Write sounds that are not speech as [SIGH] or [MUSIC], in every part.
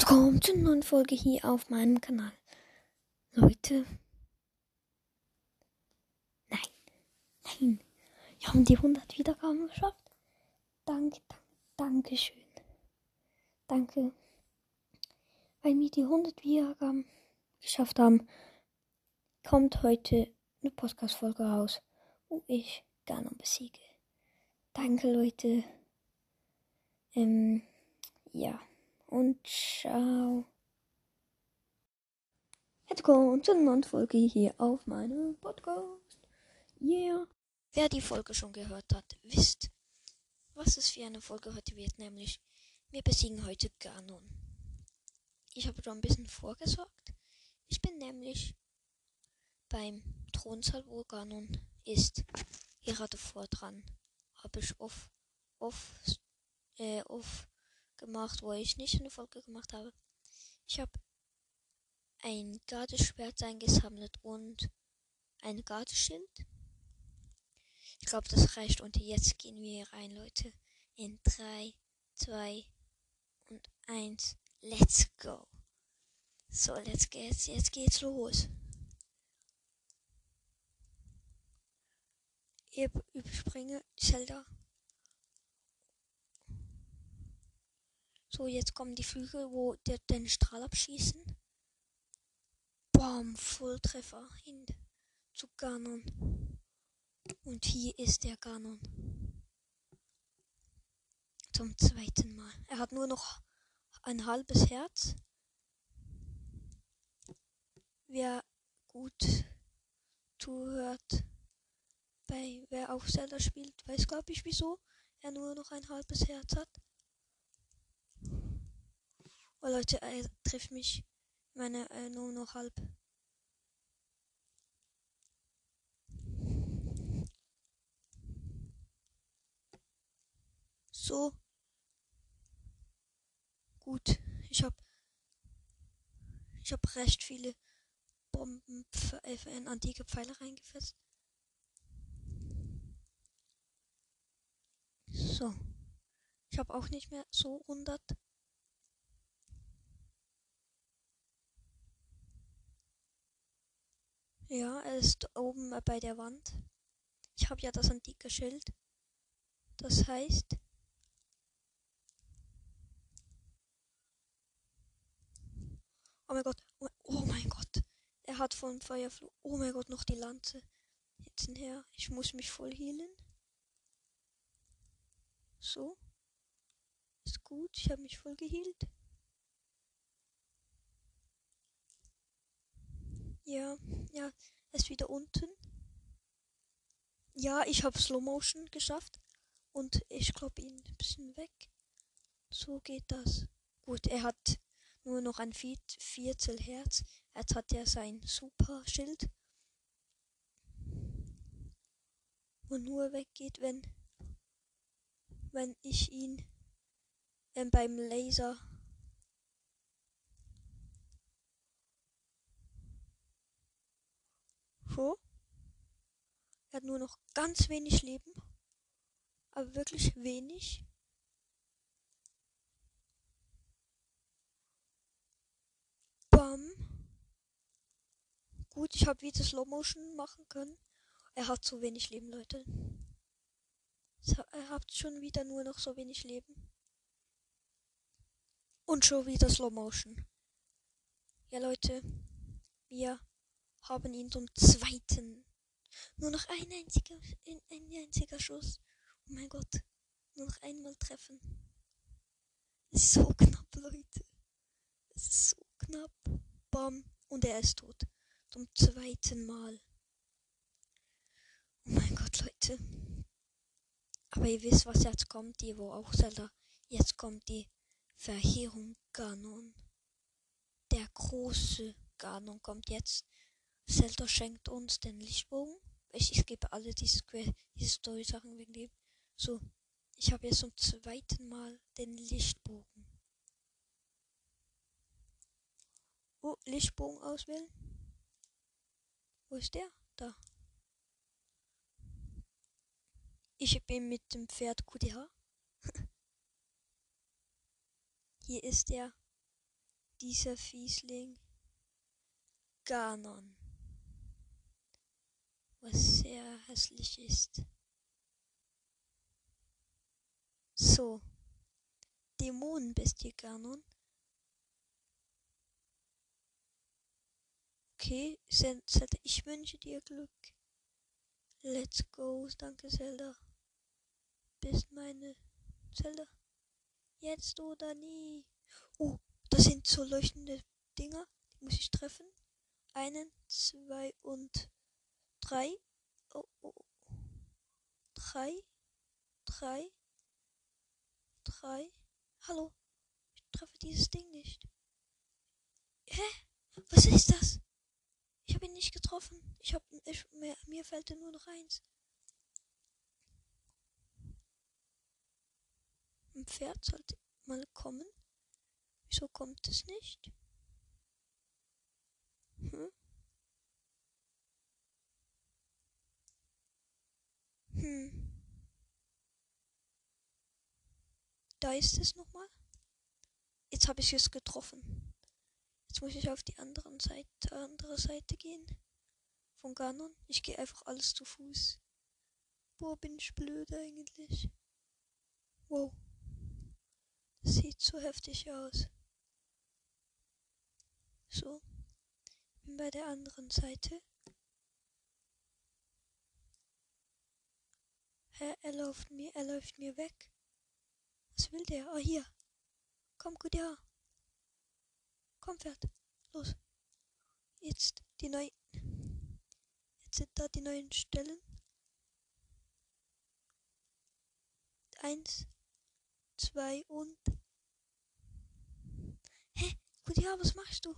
Willkommen zu einer neuen Folge hier auf meinem Kanal. Leute. Nein. Nein. Wir haben die 100 Wiedergaben geschafft. Danke, danke, danke schön. Danke. Weil wir die 100 Wiedergaben geschafft haben, kommt heute eine Podcast-Folge raus, wo ich Ganon besiege. Danke, Leute. Ähm, ja und ciao. Jetzt kommt zu einer neuen Folge hier auf meinem Podcast. Yeah. Wer die Folge schon gehört hat, wisst, was es für eine Folge heute wird, nämlich wir besiegen heute Ganon. Ich habe schon ein bisschen vorgesorgt. Ich bin nämlich beim Thronsaal, wo Ganon ist, gerade vor dran. Habe ich off, off, äh, off gemacht, wo ich nicht eine Folge gemacht habe. Ich habe ein Gardeschwert eingesammelt und ein Gardeschild. Ich glaube, das reicht. Und jetzt gehen wir rein, Leute. In 3, 2 und 1. Let's go. So, let's geht's. Jetzt geht's los. Ich überspringe Zelda. So, jetzt kommen die Flügel, wo der den Strahl abschießen. Bam, Volltreffer hin zu Ganon. Und hier ist der Ganon. Zum zweiten Mal. Er hat nur noch ein halbes Herz. Wer gut zuhört, bei wer auf Zelda spielt, weiß glaube ich wieso er nur noch ein halbes Herz hat. Oh Leute, er trifft mich. Meine äh, nur noch halb. So. Gut. Ich hab. Ich hab recht viele Bomben äh, in antike Pfeile reingefasst. So. Ich habe auch nicht mehr so 100 Ja, er ist oben bei der Wand. Ich habe ja das antike Schild. Das heißt. Oh mein Gott. Oh mein Gott. Er hat von Feuerflug. Oh mein Gott, noch die Lanze. Jetzt her. Ich muss mich voll healen. So. Ist gut. Ich habe mich voll geheilt. Ja, ja, er ist wieder unten. Ja, ich habe Slow Motion geschafft. Und ich glaube ihn ein bisschen weg. So geht das. Gut, er hat nur noch ein Viertel Herz. Jetzt hat er sein Super Schild. Und nur weggeht, wenn, wenn ich ihn äh, beim Laser So. Er hat nur noch ganz wenig Leben. Aber wirklich wenig. Bam. Gut, ich habe wieder Slow Motion machen können. Er hat so wenig Leben, Leute. Er hat schon wieder nur noch so wenig Leben. Und schon wieder Slow Motion. Ja, Leute. Wir haben ihn zum zweiten. Nur noch ein einziger, ein, ein einziger Schuss. Oh mein Gott. Nur noch einmal treffen. So knapp, Leute. Es ist so knapp. Bam. Und er ist tot. Zum zweiten Mal. Oh mein Gott, Leute. Aber ihr wisst, was jetzt kommt, die wo auch Zelda. Jetzt kommt die Verheerung Ganon. Der große Ganon kommt jetzt. Zelda schenkt uns den Lichtbogen. Ich, ich gebe alle diese, diese Story-Sachen wegen dem. So, ich habe jetzt zum zweiten Mal den Lichtbogen. Oh, Lichtbogen auswählen. Wo ist der? Da. Ich bin mit dem Pferd QDH. [LAUGHS] Hier ist der. dieser Fiesling Ganon, was sehr hässlich ist. So, Dämonenbestie Ganon. Okay, Zelda, ich wünsche dir Glück. Let's go, danke Zelda. Bist meine Zelda. Jetzt oder nie. Oh, das sind so leuchtende Dinger. Die muss ich treffen. Einen, zwei und drei. Oh, oh. Drei, drei, drei. Hallo. Ich treffe dieses Ding nicht. Hä? Was ist das? Ich habe ihn nicht getroffen. Ich habe mir, mir fällt nur noch eins. Ein Pferd sollte mal kommen. Wieso kommt es nicht? Hm. Da ist es nochmal. Jetzt habe ich es getroffen. Jetzt muss ich auf die anderen Seite, andere Seite gehen. Von Ganon. Ich gehe einfach alles zu Fuß. Boah, bin ich blöd eigentlich. Wow. Das sieht so heftig aus. So. Bin bei der anderen Seite. Hä, er läuft mir, er läuft mir weg. Was will der? Ah, hier. Komm gut ja. Komm, Pferd. Los. Jetzt die neuen. Jetzt sind da die neuen Stellen. Eins, zwei und. Hä? Gut ja, was machst du?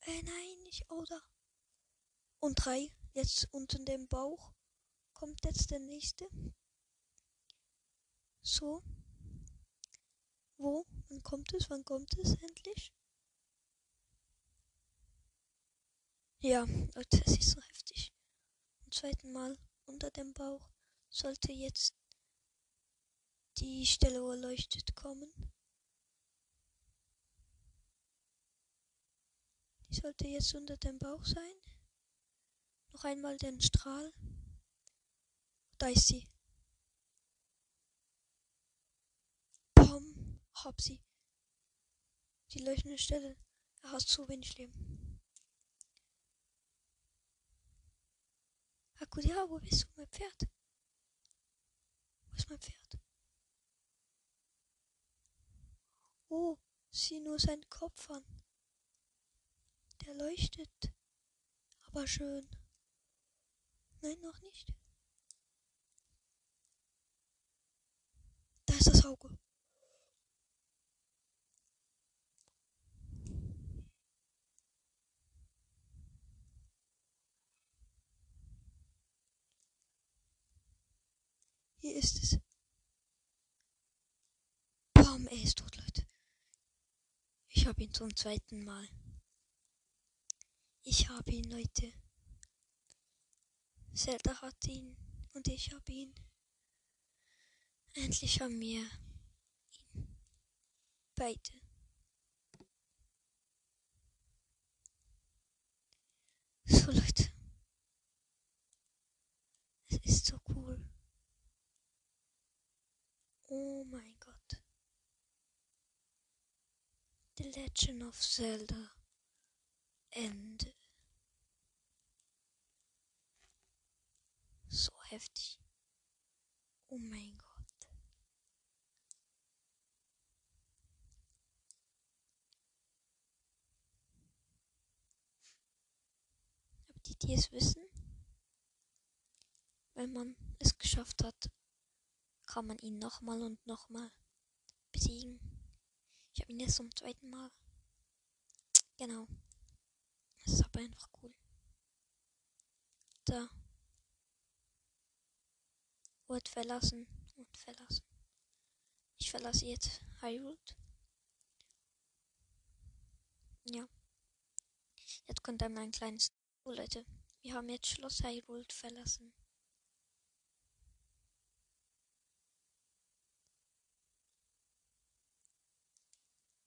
Äh, nein, nicht. Oder? Und drei. Jetzt unter dem Bauch kommt jetzt der nächste. So. Wo? Wann kommt es? Wann kommt es endlich? Ja, Leute, es ist so heftig. Zum zweiten Mal unter dem Bauch sollte jetzt die Stelle, wo er leuchtet, kommen. Die sollte jetzt unter dem Bauch sein. Noch einmal den Strahl. Da ist sie. Hab sie. Die leuchtende Stelle. Er hat zu wenig Leben. Hakudia, wo bist du, mein Pferd? Wo ist mein Pferd? Oh, sieh nur seinen Kopf an. Der leuchtet. Aber schön. Nein, noch nicht. Da ist das Auge. Hier ist es. Bam, er ist tot, Leute. Ich habe ihn zum zweiten Mal. Ich habe ihn, Leute. Zelda hat ihn und ich habe ihn. Endlich haben wir ihn. Beide. So Leute. Es ist so cool. Oh mein Gott. The Legend of Zelda. Ende. So heftig. Oh mein Gott. Aber die, die es wissen, wenn man es geschafft hat, kann man ihn nochmal und nochmal besiegen. Ich habe ihn jetzt zum zweiten Mal. Genau. Das ist aber einfach cool. Da. Ort verlassen und verlassen. Ich verlasse jetzt Hyrule. Ja. Jetzt kommt dann ein kleines. Oh Leute, wir haben jetzt Schloss Hyrule verlassen.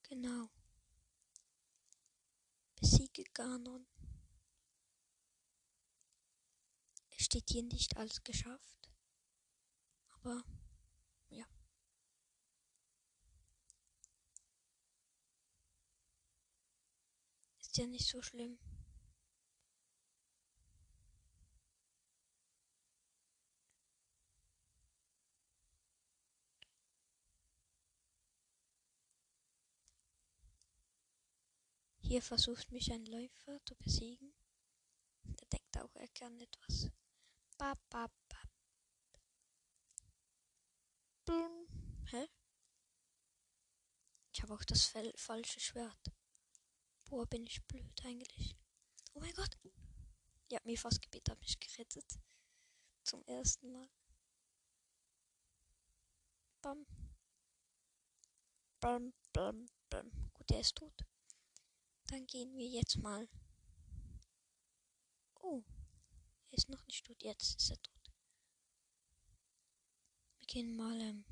Genau. Besiege Ganon. Es steht hier nicht alles geschafft. Aber ja. Ist ja nicht so schlimm. Hier versucht mich ein Läufer zu besiegen. Der denkt auch, er kann etwas. Bap, bap, bap. Blum. Hä? Ich habe auch das falsche Schwert. Boah, bin ich blöd eigentlich. Oh mein Gott. Ja, mir fast gebeten, hat mich gerettet. Zum ersten Mal. Bam. Bam, bam, bam. Gut, er ist tot. Dann gehen wir jetzt mal. Oh, er ist noch nicht tot. Jetzt ist er tot. Wir gehen mal. Ähm,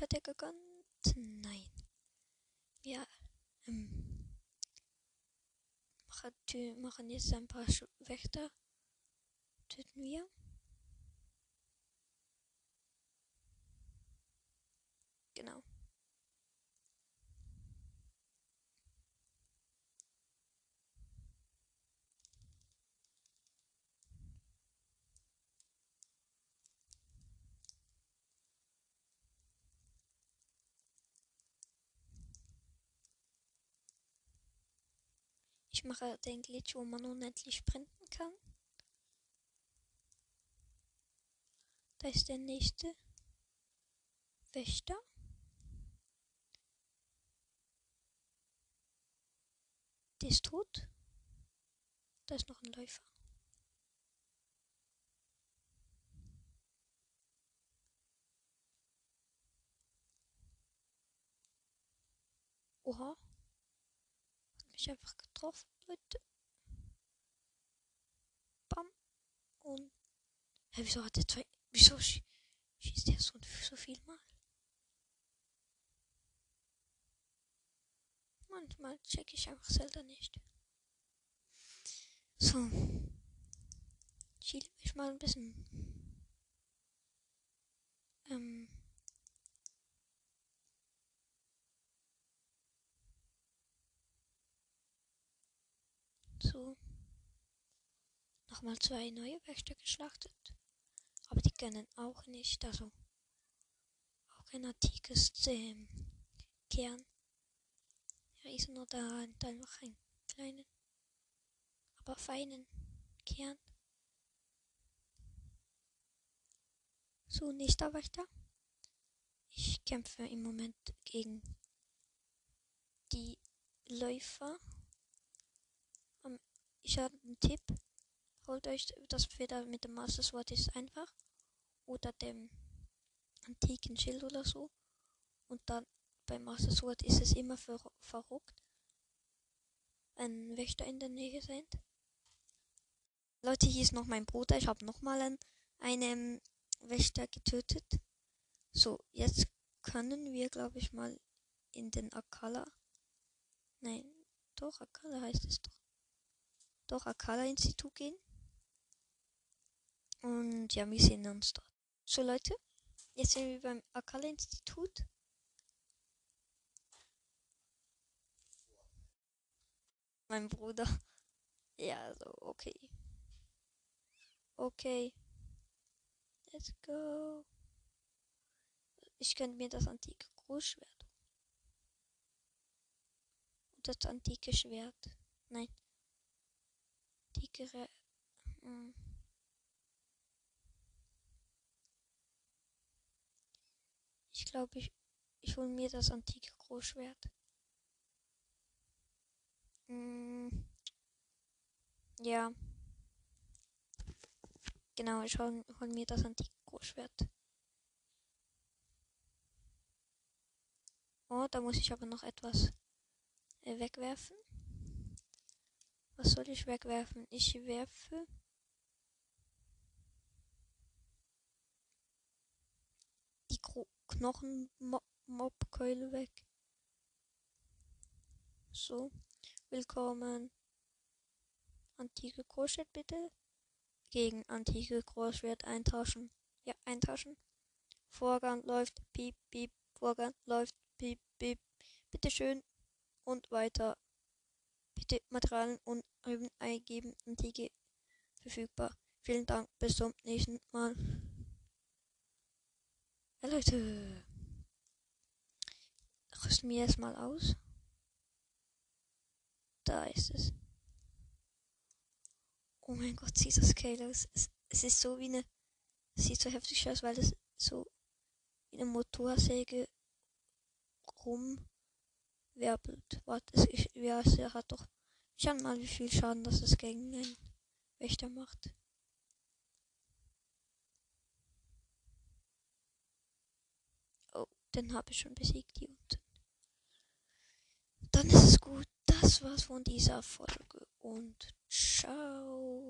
hat er gegönnt? Nein. Wir ähm, machen, machen jetzt ein paar Wächter. Töten wir. Genau. Ich mache den Glitch, wo man unendlich sprinten kann. Da ist der nächste Wächter. Der ist tot. Da ist noch ein Läufer. Oha mich einfach getroffen, Leute. Bam. Und. Hä, wieso hat der zwei. Wieso sch schießt der so, so viel mal? Manchmal check ich einfach Zelda nicht. So. Chill mich mal ein bisschen. Ähm. So. Nochmal zwei neue Wächter geschlachtet. Aber die können auch nicht. Also auch ein antikes ähm, Kern. Ja, ist nur da und einfach einen kleinen, aber feinen Kern. So, nächster Wächter. Ich kämpfe im Moment gegen die Läufer ich habe einen Tipp. Holt euch das Feder mit dem Master Sword ist einfach. Oder dem antiken Schild oder so. Und dann beim Master Sword ist es immer ver verrückt. Ein Wächter in der Nähe sind. Leute, hier ist noch mein Bruder. Ich habe nochmal einen, einen Wächter getötet. So, jetzt können wir, glaube ich, mal in den Akala. Nein, doch, Akala heißt es doch doch Akala-Institut gehen. Und ja, wir sehen uns dort. So Leute, jetzt sind wir beim Akala-Institut. Mein Bruder. [LAUGHS] Ja, so, okay. Okay. Let's go. Ich könnte mir das antike Großschwert. Und das antike Schwert. Nein dickere. Hm. Ich glaube, ich, ich hole mir das antike Großschwert. Hm. Ja. Genau, ich hole hol mir das antike Großschwert. Oh, da muss ich aber noch etwas äh, wegwerfen. Was soll ich wegwerfen? Ich werfe. Knochen Mobkeule weg. So, willkommen. Antike Großschwert bitte. Gegen antike Großschwert eintauschen. Ja, eintauschen. Vorgang läuft. Piep, piep. Vorgang läuft. Piep, piep. Bitte schön. Und weiter. Bitte Materialien und Rüben eingeben. Antike verfügbar. Vielen Dank. Bis zum nächsten Mal. Ja, Leute. Rüsten wir erstmal aus. Da ist es. Oh mein Gott, sieht das geil aus. Es, es ist so wie eine. Es sieht so heftig aus, weil es so wie eine Motorsäge rumwirbelt. Warte, es, ich, ja, es hat doch. Schauen mal, wie viel Schaden das gegen einen Wächter macht. Den habe ich schon besiegt hier unten. Dann ist es gut. Das war's von dieser Folge und ciao.